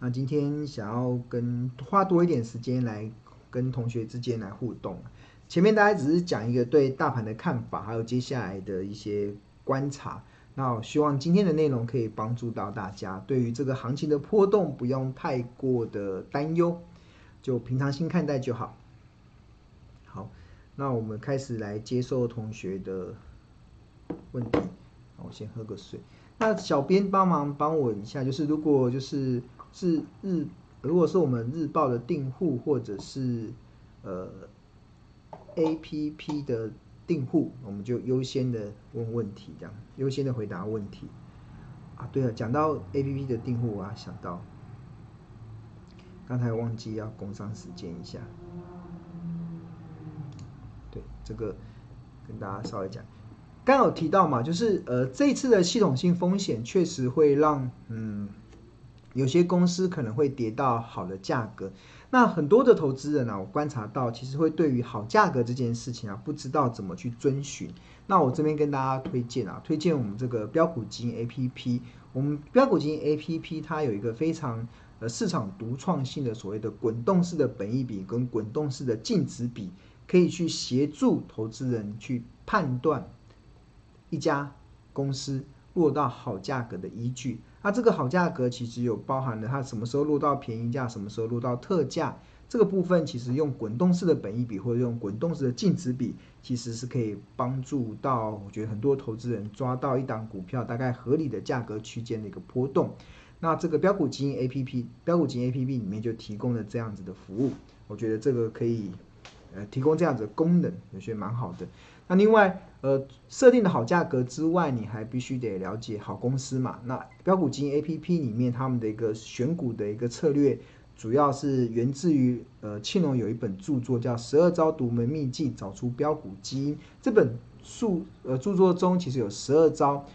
那今天想要跟花多一点时间来跟同学之间来互动。前面大家只是讲一个对大盘的看法，还有接下来的一些观察。那我希望今天的内容可以帮助到大家，对于这个行情的波动不用太过的担忧，就平常心看待就好。好，那我们开始来接受同学的问题。我先喝个水。那小编帮忙帮我一下，就是如果就是是日，如果是我们日报的订户或者是呃。A P P 的订户，我们就优先的问问题，这样优先的回答问题。啊，对了，讲到 A P P 的订户，我还想到刚才忘记要工商时间一下。对，这个跟大家稍微讲，刚有提到嘛，就是呃这次的系统性风险确实会让嗯有些公司可能会跌到好的价格。那很多的投资人啊，我观察到，其实会对于好价格这件事情啊，不知道怎么去遵循。那我这边跟大家推荐啊，推荐我们这个标股基金 APP。我们标股基金 APP 它有一个非常呃市场独创性的所谓的滚动式的本益比跟滚动式的净值比，可以去协助投资人去判断一家公司落到好价格的依据。那这个好价格其实有包含了它什么时候落到便宜价，什么时候落到特价，这个部分其实用滚动式的本益比或者用滚动式的净值比，其实是可以帮助到我觉得很多投资人抓到一档股票大概合理的价格区间的一个波动。那这个标股基金 APP，标股基金 APP 里面就提供了这样子的服务，我觉得这个可以呃提供这样子的功能，我觉得蛮好的。那另外，呃，设定的好价格之外，你还必须得了解好公司嘛。那标股基金 APP 里面他们的一个选股的一个策略，主要是源自于呃庆隆有一本著作叫《十二招独门秘技找出标股基因》这本书呃著作中，其实有十二招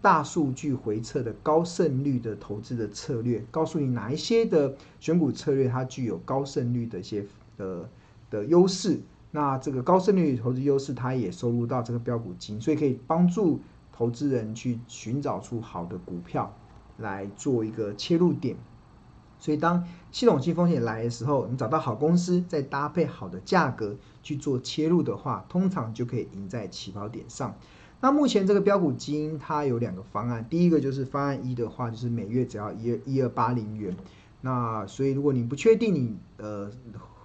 大数据回测的高胜率的投资的策略，告诉你哪一些的选股策略它具有高胜率的一些的的优势。那这个高胜率投资优势，它也收入到这个标股金，所以可以帮助投资人去寻找出好的股票来做一个切入点。所以当系统性风险来的时候，你找到好公司，再搭配好的价格去做切入的话，通常就可以赢在起跑点上。那目前这个标股基金它有两个方案，第一个就是方案一的话，就是每月只要一二一二八零元。那所以如果你不确定你呃。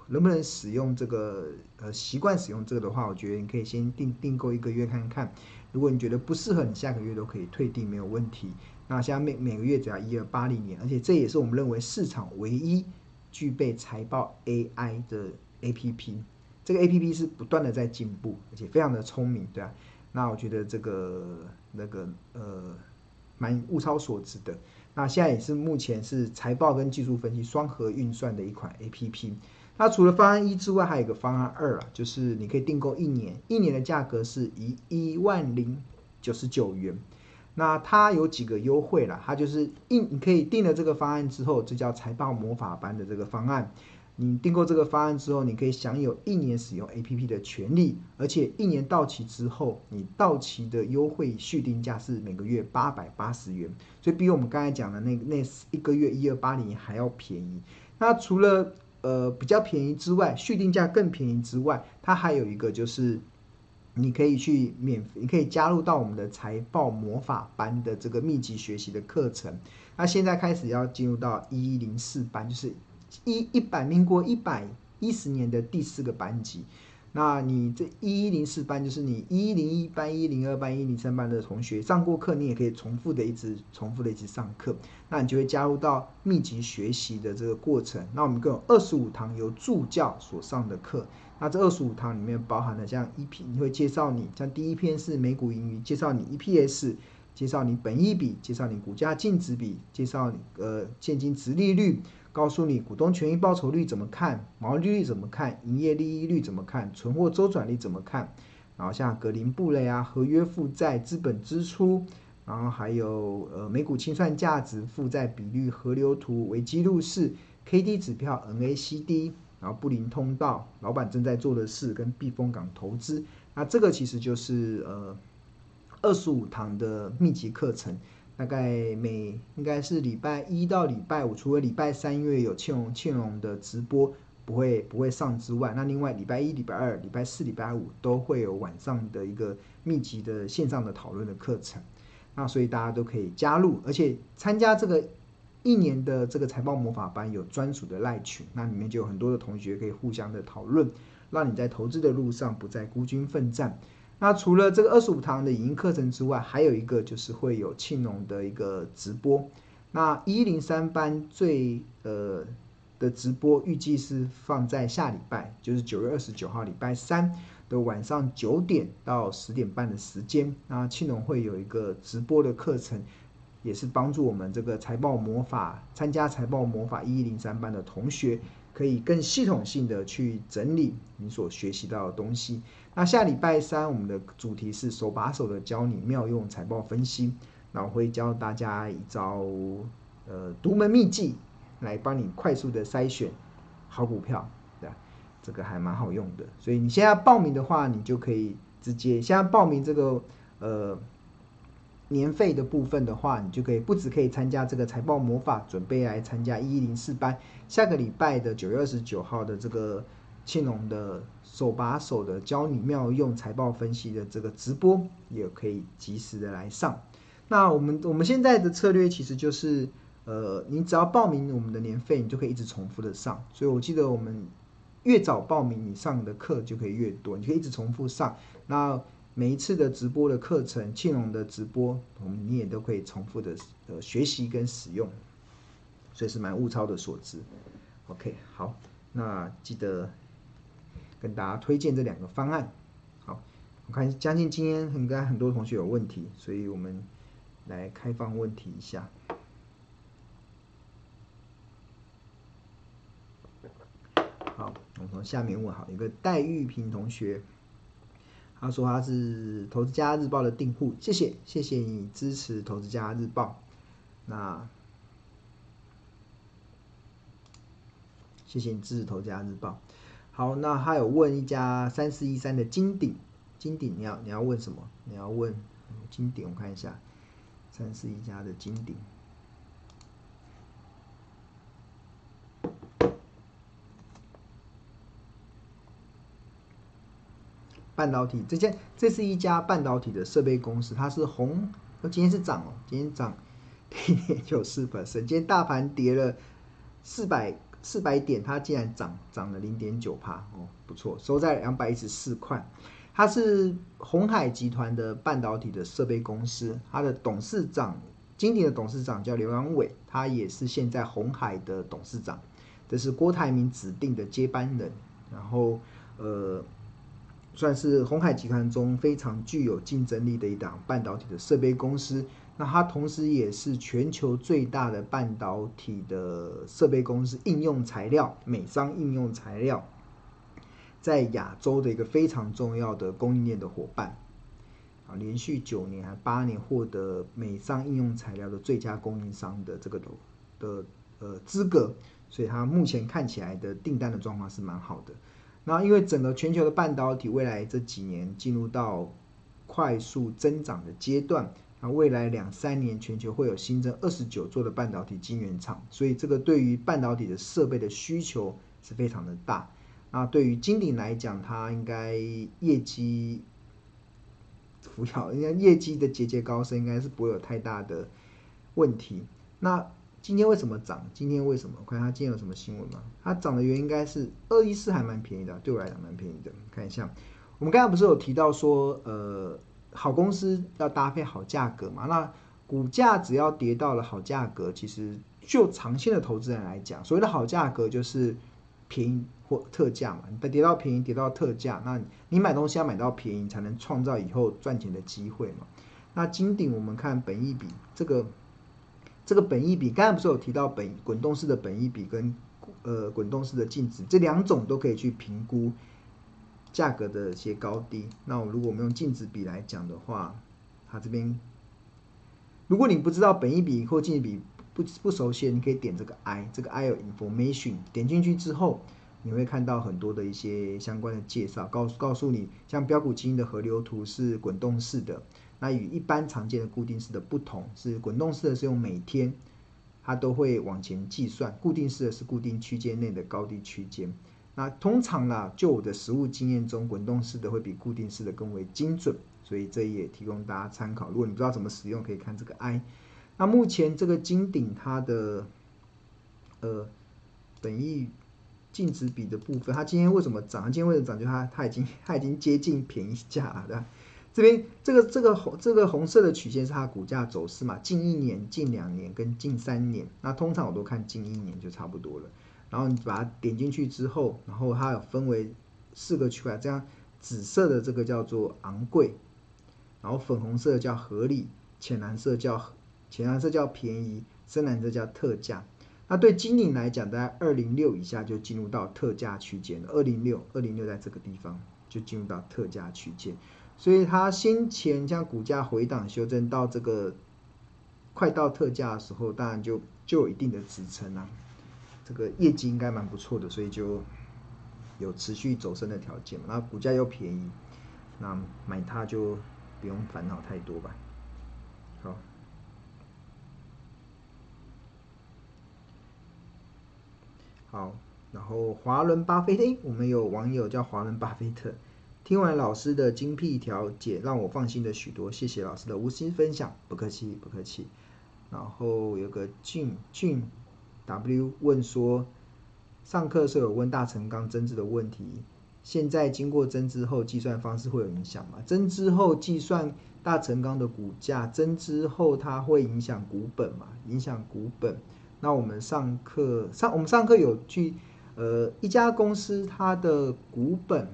能不能使用这个？呃，习惯使用这个的话，我觉得你可以先订订购一个月看看。如果你觉得不适合，你下个月都可以退订，没有问题。那现在每每个月只要一二八零年，而且这也是我们认为市场唯一具备财报 AI 的 APP。这个 APP 是不断的在进步，而且非常的聪明，对啊。那我觉得这个那个呃，蛮物超所值的。那现在也是目前是财报跟技术分析双核运算的一款 APP。那除了方案一之外，还有一个方案二啊，就是你可以订购一年，一年的价格是一一万零九十九元。那它有几个优惠啦，它就是一你可以订了这个方案之后，这叫财报魔法班的这个方案。你订购这个方案之后，你可以享有一年使用 APP 的权利，而且一年到期之后，你到期的优惠续订价是每个月八百八十元，所以比我们刚才讲的那那一个月一二八零还要便宜。那除了呃，比较便宜之外，续订价更便宜之外，它还有一个就是，你可以去免，你可以加入到我们的财报魔法班的这个密集学习的课程。那现在开始要进入到一一零四班，就是一一百民国一百一十年的第四个班级。那你这一一零四班就是你一一零一班、一零二班、一零三班的同学上过课，你也可以重复的一直重复的一直上课，那你就会加入到密集学习的这个过程。那我们共有二十五堂由助教所上的课，那这二十五堂里面包含了像一篇，你会介绍你像第一篇是美股盈余，介绍你 EPS，介绍你本益比，介绍你股价净值比，介绍你呃现金殖利率。告诉你股东权益报酬率怎么看，毛利率怎么看，营业利益率怎么看，存货周转率怎么看，然后像格林布雷啊，合约负债、资本支出，然后还有呃每股清算价值、负债比率、河流图、危机入市、KD 指标、N A C D，然后布林通道、老板正在做的事跟避风港投资，那这个其实就是呃二十五堂的密集课程。大概每应该是礼拜一到礼拜五，除了礼拜三因为有庆隆庆隆的直播不会不会上之外，那另外礼拜一、礼拜二、礼拜四、礼拜五都会有晚上的一个密集的线上的讨论的课程。那所以大家都可以加入，而且参加这个一年的这个财报魔法班有专属的赖群，那里面就有很多的同学可以互相的讨论，让你在投资的路上不再孤军奋战。那除了这个二十五堂的影音课程之外，还有一个就是会有庆农的一个直播。那一零三班最呃的直播预计是放在下礼拜，就是九月二十九号礼拜三。的晚上九点到十点半的时间，那庆农会有一个直播的课程，也是帮助我们这个财报魔法参加财报魔法一一零三班的同学，可以更系统性的去整理你所学习到的东西。那下礼拜三我们的主题是手把手的教你妙用财报分析，那我会教大家一招呃独门秘技，来帮你快速的筛选好股票。对这个还蛮好用的，所以你现在报名的话，你就可以直接现在报名这个呃年费的部分的话，你就可以不只可以参加这个财报魔法，准备来参加一一零四班，下个礼拜的九月二十九号的这个庆隆的手把手的教你妙用财报分析的这个直播，也可以及时的来上。那我们我们现在的策略其实就是，呃，你只要报名我们的年费，你就可以一直重复的上。所以我记得我们。越早报名，你上的课就可以越多，你可以一直重复上。那每一次的直播的课程，庆隆的直播，我们你也都可以重复的呃学习跟使用，所以是蛮物超的所值。OK，好，那记得跟大家推荐这两个方案。好，我看将近今天应该很多同学有问题，所以我们来开放问题一下。好，我们从下面问好，一个戴玉平同学，他说他是投资家日报的订户，谢谢谢谢你支持投资家日报，那谢谢你支持投资家日报。好，那他有问一家三四一三的金鼎，金鼎你要你要问什么？你要问金鼎，我看一下三四一家的金鼎。半导体这家，这是一家半导体的设备公司，它是红，今天是涨哦，今天涨零点九四 percent，今天大盘跌了四百四百点，它竟然涨涨了零点九帕哦，不错，收在两百一十四块。它是鸿海集团的半导体的设备公司，它的董事长，金鼎的董事长叫刘阳伟，他也是现在鸿海的董事长，这是郭台铭指定的接班人，然后呃。算是鸿海集团中非常具有竞争力的一档半导体的设备公司。那它同时也是全球最大的半导体的设备公司，应用材料、美商应用材料，在亚洲的一个非常重要的供应链的伙伴。啊，连续九年还八年获得美商应用材料的最佳供应商的这个的呃资格，所以它目前看起来的订单的状况是蛮好的。那因为整个全球的半导体未来这几年进入到快速增长的阶段，那未来两三年全球会有新增二十九座的半导体晶圆厂，所以这个对于半导体的设备的需求是非常的大。那对于金鼎来讲，它应该业绩扶摇，应该业绩的节节高升，应该是不会有太大的问题。那今天为什么涨？今天为什么？我看它今天有什么新闻吗？它涨的原因应该是二一四还蛮便宜的，对我来讲蛮便宜的。看一下，我们刚才不是有提到说，呃，好公司要搭配好价格嘛？那股价只要跌到了好价格，其实就长线的投资人来讲，所谓的好价格就是便宜或特价嘛。你跌到便宜，跌到特价，那你买东西要买到便宜，才能创造以后赚钱的机会嘛。那金鼎，我们看本益比这个。这个本益比，刚才不是有提到本滚动式的本益比跟呃滚动式的净值，这两种都可以去评估价格的一些高低。那我如果我们用净值比来讲的话，它这边如果你不知道本益比或净值比不不熟悉，你可以点这个 I，这个 I 有 information，点进去之后，你会看到很多的一些相关的介绍，告诉告诉你，像标股基金的河流图是滚动式的。那与一般常见的固定式的不同，是滚动式的是用每天，它都会往前计算；固定式的是固定区间内的高低区间。那通常呢，就我的实务经验中，滚动式的会比固定式的更为精准，所以这也提供大家参考。如果你不知道怎么使用，可以看这个 I。那目前这个金顶它的呃本益净值比的部分，它今天为什么涨？它今天为什么涨？就它它已经它已经接近便宜价了，对吧？这边这个这个红这个红色的曲线是它股价走势嘛？近一年、近两年跟近三年，那通常我都看近一年就差不多了。然后你把它点进去之后，然后它有分为四个区块，这样紫色的这个叫做昂贵，然后粉红色叫合理，浅蓝色叫浅蓝色叫便宜，深蓝色叫特价。那对金领来讲，大概二零六以下就进入到特价区间。二零六二零六在这个地方就进入到特价区间，所以它先前将股价回档修正到这个快到特价的时候，当然就就有一定的支撑啊。这个业绩应该蛮不错的，所以就有持续走升的条件嘛。那股价又便宜，那买它就不用烦恼太多吧。好，好，然后华伦巴菲特，我们有网友叫华伦巴菲特，听完老师的精辟调解，让我放心了许多。谢谢老师的无私分享，不客气，不客气。然后有个俊俊。W 问说，上课时候有问大成钢增资的问题，现在经过增资后计算方式会有影响吗？增资后计算大成钢的股价，增资后它会影响股本吗？影响股本？那我们上课上我们上课有去，呃，一家公司它的股本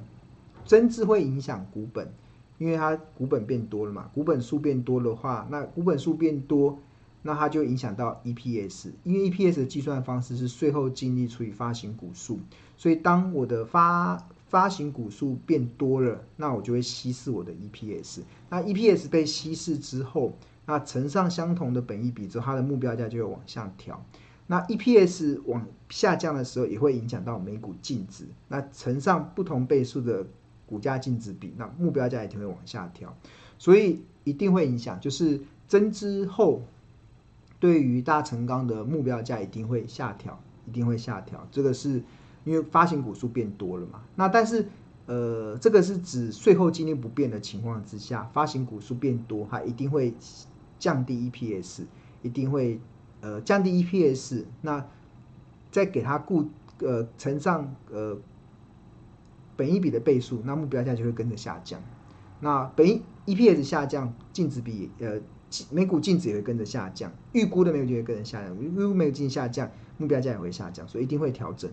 增资会影响股本，因为它股本变多了嘛，股本数变多的话，那股本数变多。那它就影响到 EPS，因为 EPS 的计算方式是税后净利除以发行股数，所以当我的发发行股数变多了，那我就会稀释我的 EPS。那 EPS 被稀释之后，那乘上相同的本益比之后，它的目标价就会往下调。那 EPS 往下降的时候，也会影响到每股净值。那乘上不同倍数的股价净值比，那目标价一定会往下调。所以一定会影响，就是增资后。对于大成钢的目标价一定会下调，一定会下调。这个是因为发行股数变多了嘛？那但是，呃，这个是指税后净利不变的情况之下，发行股数变多，它一定会降低 EPS，一定会呃降低 EPS。那再给它固呃乘上呃本一比的倍数，那目标价就会跟着下降。那本一 EPS 下降，净值比呃。每股净值也会跟着下降，预估的每股就会跟着下降，预估每股净下降，目标价也会下降，所以一定会调整。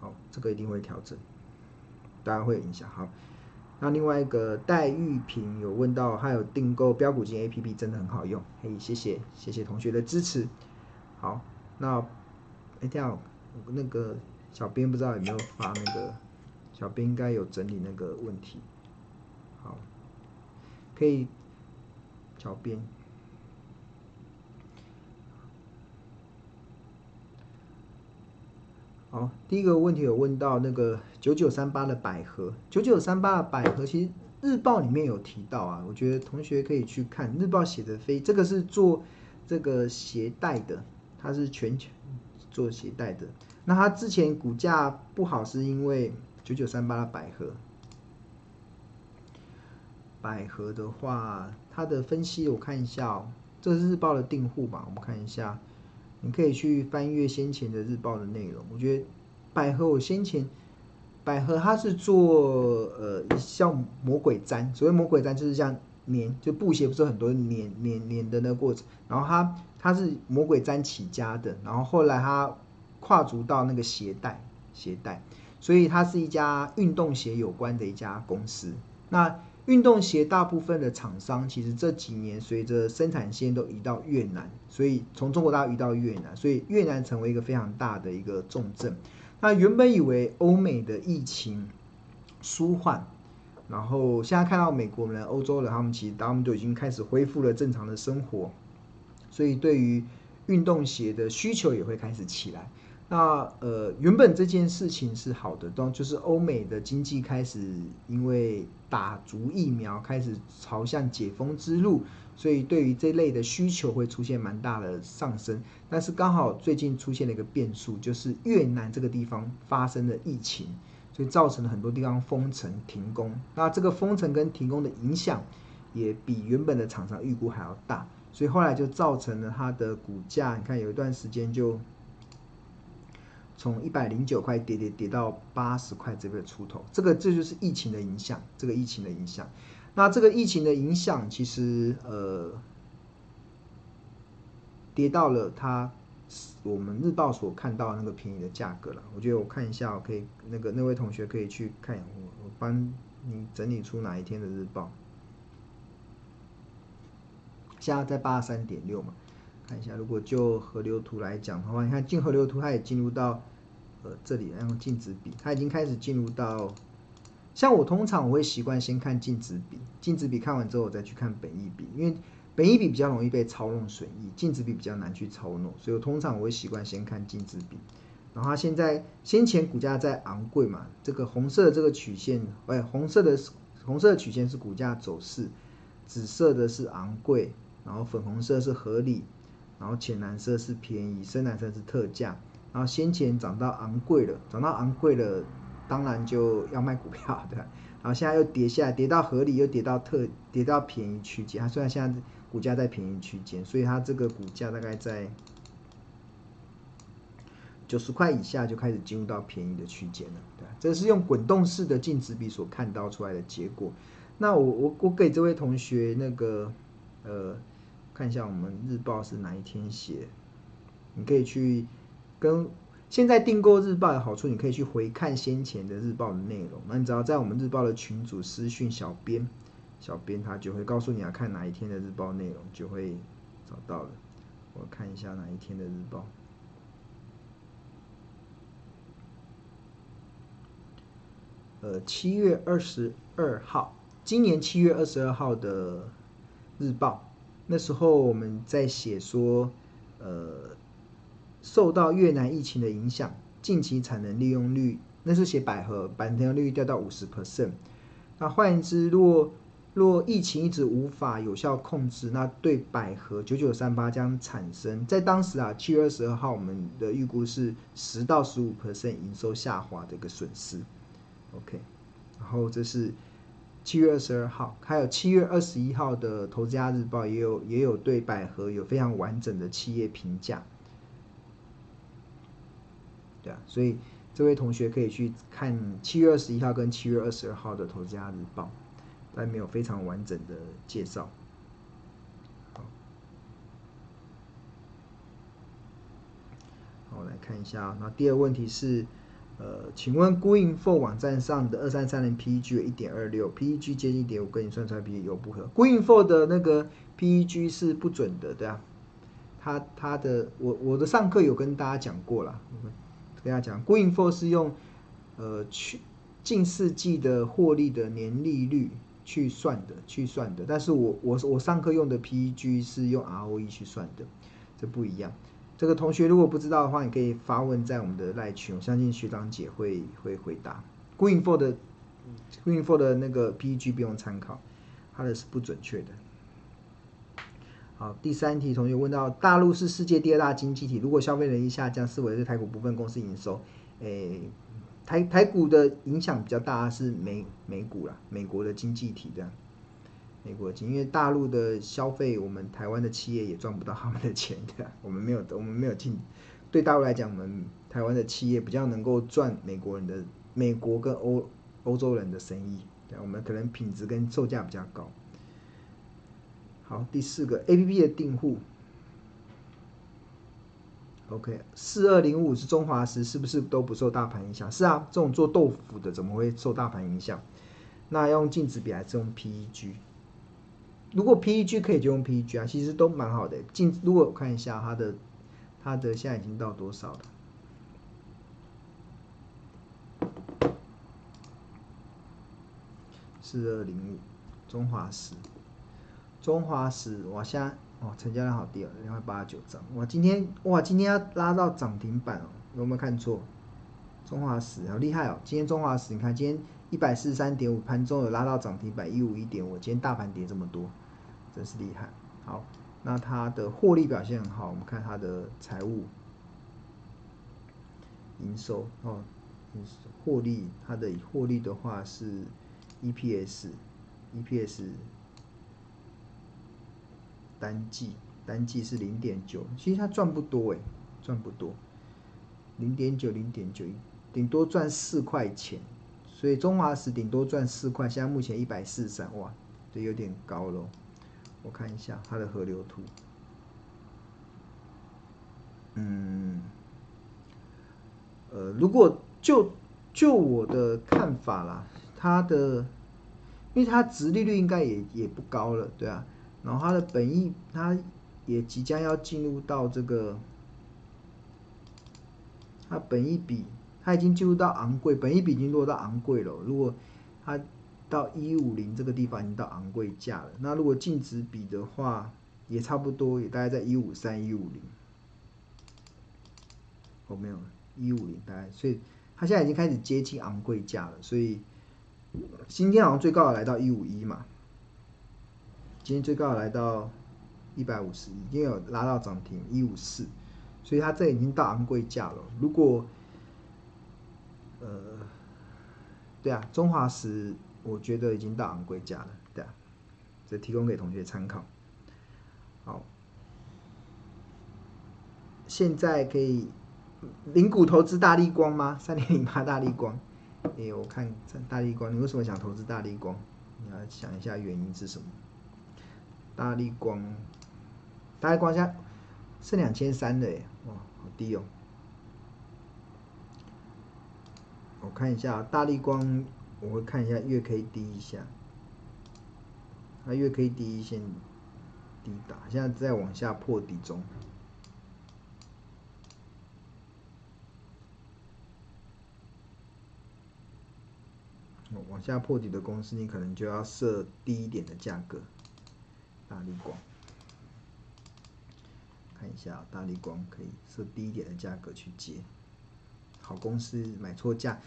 好，这个一定会调整，当然会有影响。好，那另外一个戴玉平有问到，还有订购标股金 APP 真的很好用，嘿，谢谢谢谢同学的支持。好，那哎，这样那个小编不知道有没有发那个，小编应该有整理那个问题。好。可以，小编。好，第一个问题有问到那个九九三八的百合，九九三八的百合，其实日报里面有提到啊，我觉得同学可以去看日报写的非，这个是做这个鞋带的，它是全球做鞋带的，那它之前股价不好是因为九九三八的百合。百合的话，它的分析我看一下哦，这是日报的订户吧？我们看一下，你可以去翻阅先前的日报的内容。我觉得百合，我先前百合它是做呃像魔鬼毡，所谓魔鬼毡就是像粘，就布鞋不是很多粘粘粘的那个过程。然后它它是魔鬼毡起家的，然后后来它跨足到那个鞋带鞋带，所以它是一家运动鞋有关的一家公司。那运动鞋大部分的厂商，其实这几年随着生产线都移到越南，所以从中国大陆移到越南，所以越南成为一个非常大的一个重镇。那原本以为欧美的疫情舒缓，然后现在看到美国人、欧洲人，他们其实他们都已经开始恢复了正常的生活，所以对于运动鞋的需求也会开始起来。那呃，原本这件事情是好的，当就是欧美的经济开始因为打足疫苗，开始朝向解封之路，所以对于这类的需求会出现蛮大的上升。但是刚好最近出现了一个变数，就是越南这个地方发生了疫情，所以造成了很多地方封城停工。那这个封城跟停工的影响，也比原本的厂商预估还要大，所以后来就造成了它的股价，你看有一段时间就。从一百零九块跌跌跌到八十块这个出头，这个这就是疫情的影响，这个疫情的影响。那这个疫情的影响，其实呃，跌到了它我们日报所看到那个便宜的价格了。我觉得我看一下，我可以那个那位同学可以去看，我我帮你整理出哪一天的日报。现在在八十三点六嘛，看一下，如果就河流图来讲的话，你看进河流图，它也进入到。呃，这里要用净值比，它已经开始进入到，像我通常我会习惯先看净值比，净值比看完之后我再去看本益比，因为本益比比较容易被操弄损益，净值比比较难去操弄，所以我通常我会习惯先看净值比。然后它现在先前股价在昂贵嘛，这个红色的这个曲线，哎，红色的红色的曲线是股价走势，紫色的是昂贵，然后粉红色是合理，然后浅蓝色是便宜，深蓝色是特价。然后先前涨到昂贵了，涨到昂贵了，当然就要卖股票，对吧？然后现在又跌下来，跌到合理，又跌到特，跌到便宜区间。它虽然现在股价在便宜区间，所以它这个股价大概在九十块以下就开始进入到便宜的区间了，对？这是用滚动式的净值比所看到出来的结果。那我我我给这位同学那个呃，看一下我们日报是哪一天写，你可以去。跟现在订购日报的好处，你可以去回看先前的日报的内容。那你只要在我们日报的群组私讯小编，小编他就会告诉你要看哪一天的日报内容，就会找到了。我看一下哪一天的日报。呃，七月二十二号，今年七月二十二号的日报，那时候我们在写说，呃。受到越南疫情的影响，近期产能利用率，那是写百合，百合利用率掉到五十 percent。那换言之，若若疫情一直无法有效控制，那对百合九九三八将产生在当时啊，七月二十二号，我们的预估是十到十五 percent 营收下滑的一个损失。OK，然后这是七月二十二号，还有七月二十一号的《投资家日报》也有也有对百合有非常完整的企业评价。对啊，所以这位同学可以去看七月二十一号跟七月二十二号的《投资家日报》，但没有非常完整的介绍。好，我来看一下。那第二问题是，呃，请问 Gooinfo 网站上的二三三零 PEG 一点二六，PEG 接近一点五，跟你算出来 PEG 有不合？Gooinfo 的那个 PEG 是不准的，对啊，他他的我我的上课有跟大家讲过了。跟大家讲，Gooinfo 是用呃去近世纪的获利的年利率去算的，去算的。但是我我我上课用的 PEG 是用 ROE 去算的，这不一样。这个同学如果不知道的话，你可以发问在我们的赖群，我相信学长姐会会回答。Greenfo 的 Greenfo 的那个 PEG 不用参考，它的是不准确的。好，第三题，同学问到，大陆是世界第二大经济体，如果消费能力下降，是否是台股部分公司营收？诶，台台股的影响比较大是美美股啦，美国的经济体这样，美国的经，因为大陆的消费，我们台湾的企业也赚不到他们的钱的，我们没有，我们没有进，对大陆来讲，我们台湾的企业比较能够赚美国人的，美国跟欧欧洲人的生意，对，我们可能品质跟售价比较高。好，第四个 A P P 的订户，OK，四二零五是中华食，是不是都不受大盘影响？是啊，这种做豆腐的怎么会受大盘影响？那用净值比还是用 P E G？如果 P E G 可以就用 P E G 啊，其实都蛮好的。进如果我看一下它的，它的现在已经到多少了？四二零五，中华石。中华石，我现在哦，成交量好低哦，两百八十九张。哇，今天哇，今天要拉到涨停板哦，有没有看错？中华石好厉害哦！今天中华石，你看今天一百四十三点五，盘中有拉到涨停板一五一点五，今天大盘跌这么多，真是厉害。好，那它的获利表现很好，我们看它的财务、营收哦，获利，它的获利的话是 EPS，EPS 单季单季是零点九，其实它赚不多诶，赚不多，零点九零点九。顶多赚四块钱，所以中华石顶多赚四块，现在目前一百四十三，哇，这有点高喽。我看一下它的河流图，嗯，呃，如果就就我的看法啦，它的，因为它殖利率应该也也不高了，对啊，然后它的本意，它也即将要进入到这个，它本一比。它已经进入到昂贵，本一比已经落到昂贵了。如果它到一五零这个地方已经到昂贵价了，那如果净值比的话，也差不多，也大概在一五三一五零。哦，没有，一五零大概，所以它现在已经开始接近昂贵价了。所以今天好像最高的来到一五一嘛，今天最高的来到一百五十，已经有拉到涨停一五四，所以它这已经到昂贵价了。如果呃，对啊，中华石我觉得已经到昂归家了，对啊，这提供给同学参考。好，现在可以零股投资大立光吗？三点零八大立光，哎，我看大立光，你为什么想投资大立光？你要想一下原因是什么？大立光，大立光现在剩两千三的耶，哇，好低哦。我看一下大立光，我会看一下月 K D 一下，它月 K D 线低打，现在在往下破底中。往下破底的公司，你可能就要设低一点的价格。大力光，看一下大力光可以设低一点的价格去接。好公司买错价，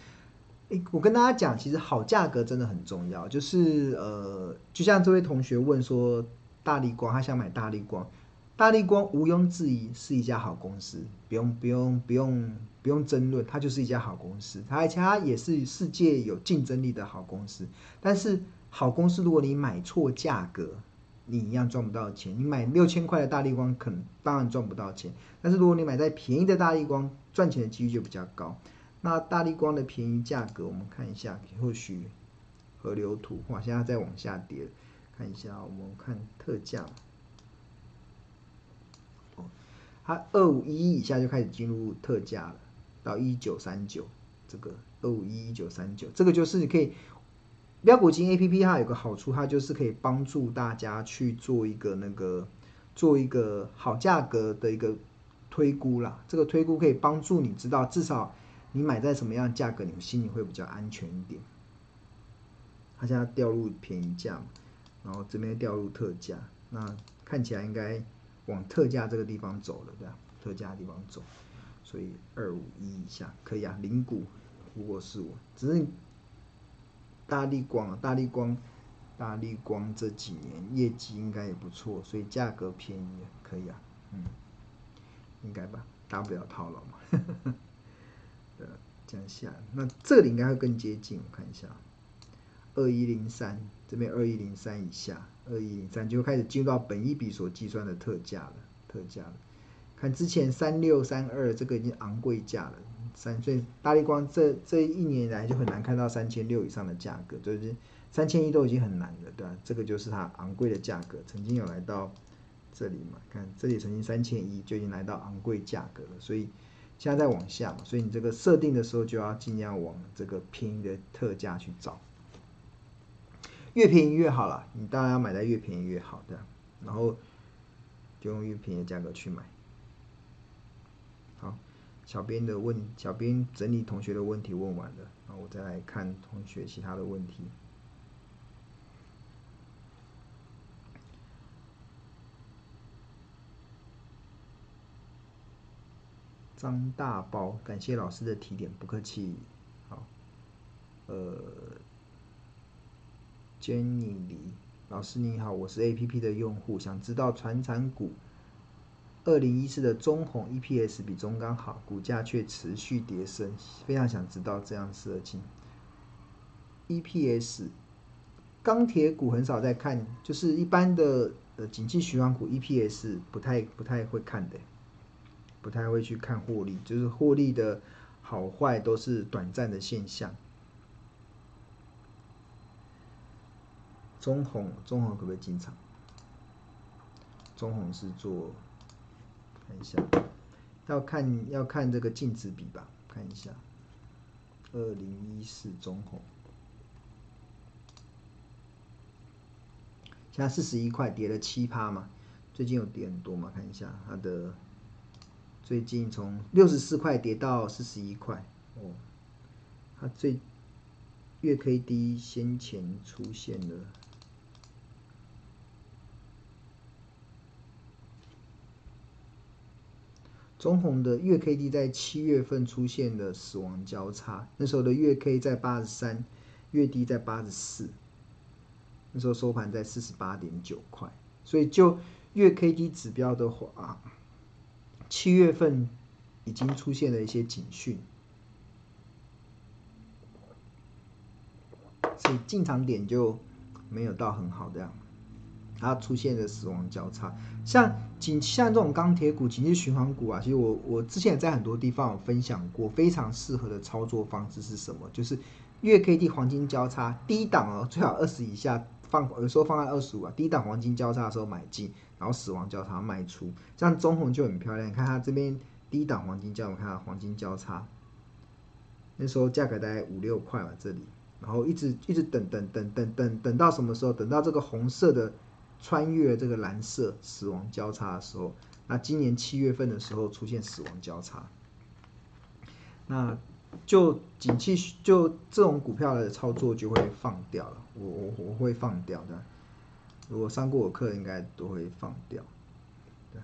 我跟大家讲，其实好价格真的很重要。就是呃，就像这位同学问说，大立光他想买大立光，大立光毋庸置疑是一家好公司，不用不用不用不用争论，它就是一家好公司，它而且它也是世界有竞争力的好公司。但是好公司，如果你买错价格，你一样赚不到钱。你买六千块的大立光，可能当然赚不到钱。但是如果你买在便宜的大立光，赚钱的几率就比较高。那大立光的便宜价格，我们看一下，或许河流图，哇，现在在往下跌。看一下，我们看特价。哦，它二五一以下就开始进入特价了，到一九三九，这个二五一一九三九，这个就是你可以。标股金 A P P 它有个好处，它就是可以帮助大家去做一个那个做一个好价格的一个推估啦。这个推估可以帮助你知道，至少你买在什么样价格，你心里会比较安全一点。它现在掉入便宜价嘛，然后这边掉入特价，那看起来应该往特价这个地方走了，对吧？特价的地方走，所以二五一以下可以啊。零股如果是我，只是。大力光，大力光，大力光这几年业绩应该也不错，所以价格便宜可以啊，嗯，应该吧，大不了套牢嘛，呵呵，向下，那这里应该会更接近，我看一下，二一零三这边二一零三以下，二一零三就开始进入到本一笔所计算的特价了，特价了，看之前三六三二这个已经昂贵价了。三，所以大立光这这一年来就很难看到三千六以上的价格，就是三千一都已经很难了，对吧？这个就是它昂贵的价格，曾经有来到这里嘛？看这里曾经三千一就已经来到昂贵价格了，所以现在在往下嘛，所以你这个设定的时候就要尽量往这个便宜的特价去找，越便宜越好啦，你当然要买在越便宜越好的，然后就用越便宜的价格去买。好小编的问，小编整理同学的问题问完了，然后我再来看同学其他的问题。张大包，感谢老师的提点，不客气。好，呃，Jenny 李老师你好，我是 APP 的用户，想知道传产股二零一四的中鸿 EPS 比中钢好，股价却持续跌升，非常想知道这样事情。EPS 钢铁股很少在看，就是一般的呃景气循环股 EPS 不太不太会看的。不太会去看获利，就是获利的好坏都是短暂的现象。中红，中红可不可以进场？中红是做，看一下，要看要看这个净值比吧，看一下，二零一四中红，现在四十一块，跌了七趴嘛，最近有跌很多嘛，看一下它的。最近从六十四块跌到四十一块，哦，它最月 K D 先前出现了，中红的月 K D 在七月份出现了死亡交叉，那时候的月 K 在八十三，月低在八十四，那时候收盘在四十八点九块，所以就月 K D 指标的话。七月份已经出现了一些警讯，所以进场点就没有到很好的样，它出现了死亡交叉。像景像这种钢铁股、景气循环股啊，其实我我之前也在很多地方有分享过，非常适合的操作方式是什么？就是月 K D 黄金交叉，低档哦，最好二十以下放，有时候放在二十五啊，低档黄金交叉的时候买进。然后死亡交叉卖出，这样中红就很漂亮。你看它这边低档黄金交，我看它黄金交叉，那时候价格大概五六块吧，这里，然后一直一直等等等等等等到什么时候？等到这个红色的穿越这个蓝色死亡交叉的时候，那今年七月份的时候出现死亡交叉，那就景气就这种股票的操作就会放掉了，我我我会放掉的。如果上过我课，应该都会放掉。对，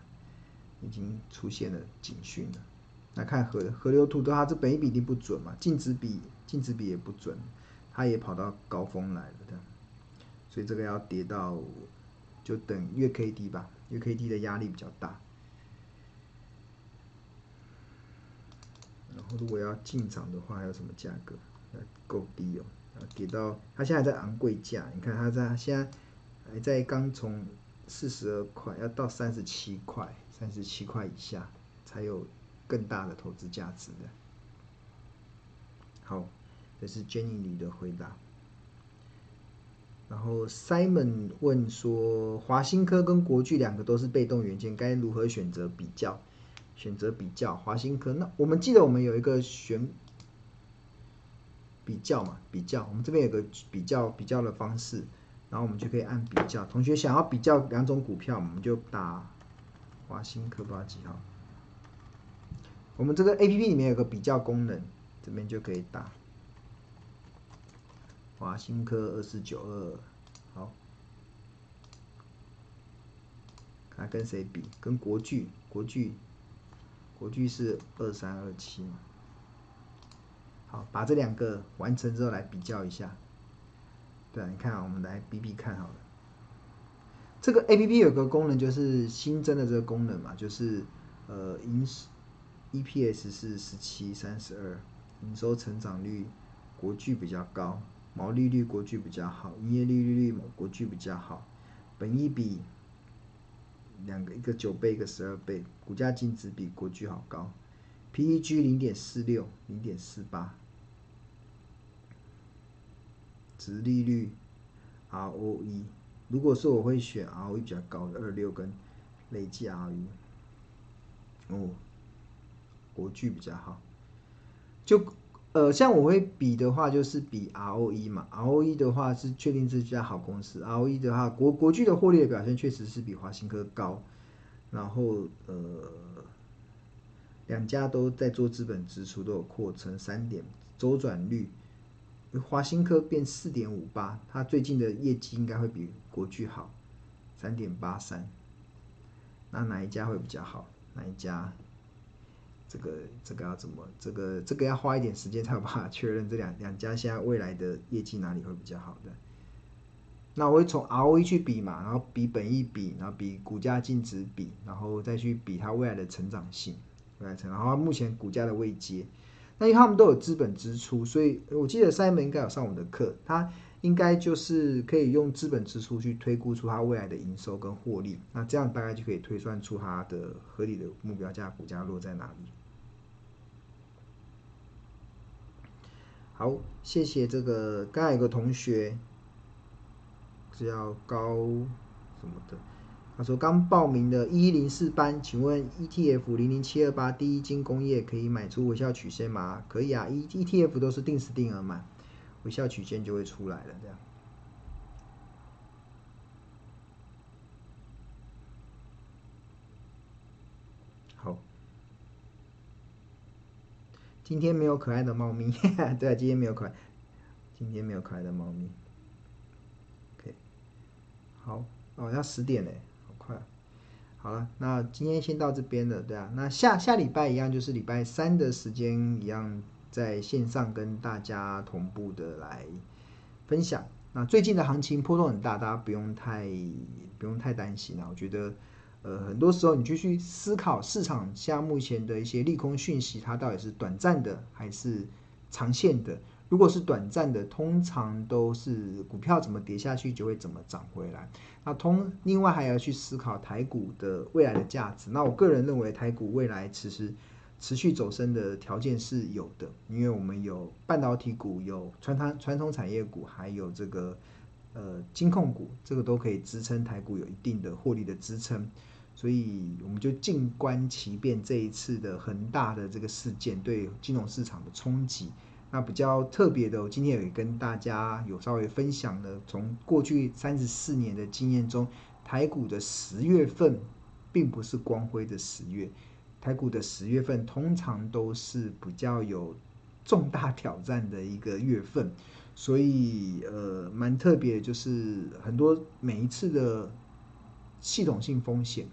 已经出现了警讯了。来看河河流图的话，这本一比一定不准嘛，净值比净值比也不准，它也跑到高峰来了的。所以这个要跌到，就等月 K D 吧，月 K D 的压力比较大。然后如果要进场的话，还有什么价格？够低哦，跌到它现在在昂贵价，你看它在现在。还在刚从四十二块要到三十七块，三十七块以下才有更大的投资价值的。好，这是 Jenny 李的回答。然后 Simon 问说，华新科跟国巨两个都是被动元件，该如何选择比较？选择比较华新科，那我们记得我们有一个选比较嘛？比较，我们这边有个比较比较的方式。然后我们就可以按比较，同学想要比较两种股票，我们就打华新科不知道几号。我们这个 APP 里面有个比较功能，这边就可以打华新科二四九二，好，看跟谁比？跟国巨，国巨，国巨是二三二七嘛。好，把这两个完成之后来比较一下。你看，我们来比比看好了。这个 APP 有个功能，就是新增的这个功能嘛，就是呃，营 EPS 是十七三十二，营收成长率国巨比较高，毛利率国巨比较好，营业利率率国巨比较好，本益比两个一个九倍一个十二倍，股价净值比国巨好高，PEG 零点四六零点四八。殖利率，ROE，如果说我会选 ROE 比较高的二六跟累计 ROE，哦，国巨比较好。就呃，像我会比的话，就是比 ROE 嘛，ROE 的话是确定这家好公司，ROE 的话，国国巨的获利的表现确实是比华新科高。然后呃，两家都在做资本支出，都有扩成三点周转率。华新科变四点五八，它最近的业绩应该会比国巨好，三点八三。那哪一家会比较好？哪一家这个这个要怎么？这个这个要花一点时间才有办法确认这两两家现在未来的业绩哪里会比较好的。那我会从 ROE 去比嘛，然后比本益比，然后比股价净值比，然后再去比它未来的成长性，未来成长，然后目前股价的位阶。那因为他们都有资本支出，所以我记得 Simon 应该有上我们的课，他应该就是可以用资本支出去推估出它未来的营收跟获利，那这样大概就可以推算出它的合理的目标价股价落在哪里。好，谢谢这个，刚才有个同学是要高什么的。他说刚报名的一零四班，请问 ETF 零零七二八第一金工业可以买出微笑曲线吗？可以啊，E ETF 都是定时定额买，微笑曲线就会出来了。这样。好，今天没有可爱的猫咪，对啊，今天没有可爱，今天没有可爱的猫咪。OK，好，哦，要十点嘞。好了，那今天先到这边了，对啊，那下下礼拜一样，就是礼拜三的时间一样，在线上跟大家同步的来分享。那最近的行情波动很大，大家不用太不用太担心啊。我觉得，呃，很多时候你就去思考市场像目前的一些利空讯息，它到底是短暂的还是长线的。如果是短暂的，通常都是股票怎么跌下去就会怎么涨回来。那通另外还要去思考台股的未来的价值。那我个人认为台股未来其实持续走升的条件是有的，因为我们有半导体股、有传统传统产业股，还有这个呃金控股，这个都可以支撑台股有一定的获利的支撑。所以我们就静观其变，这一次的恒大的这个事件对金融市场的冲击。那比较特别的，我今天也跟大家有稍微分享了，从过去三十四年的经验中，台股的十月份并不是光辉的十月，台股的十月份通常都是比较有重大挑战的一个月份，所以呃蛮特别，就是很多每一次的系统性风险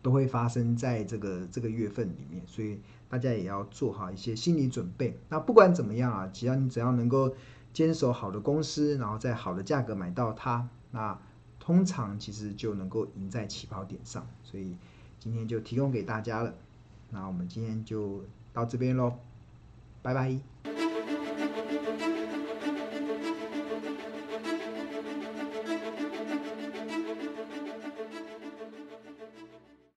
都会发生在这个这个月份里面，所以。大家也要做好一些心理准备。那不管怎么样啊，只要你只要能够坚守好的公司，然后在好的价格买到它，那通常其实就能够赢在起跑点上。所以今天就提供给大家了。那我们今天就到这边喽，拜拜。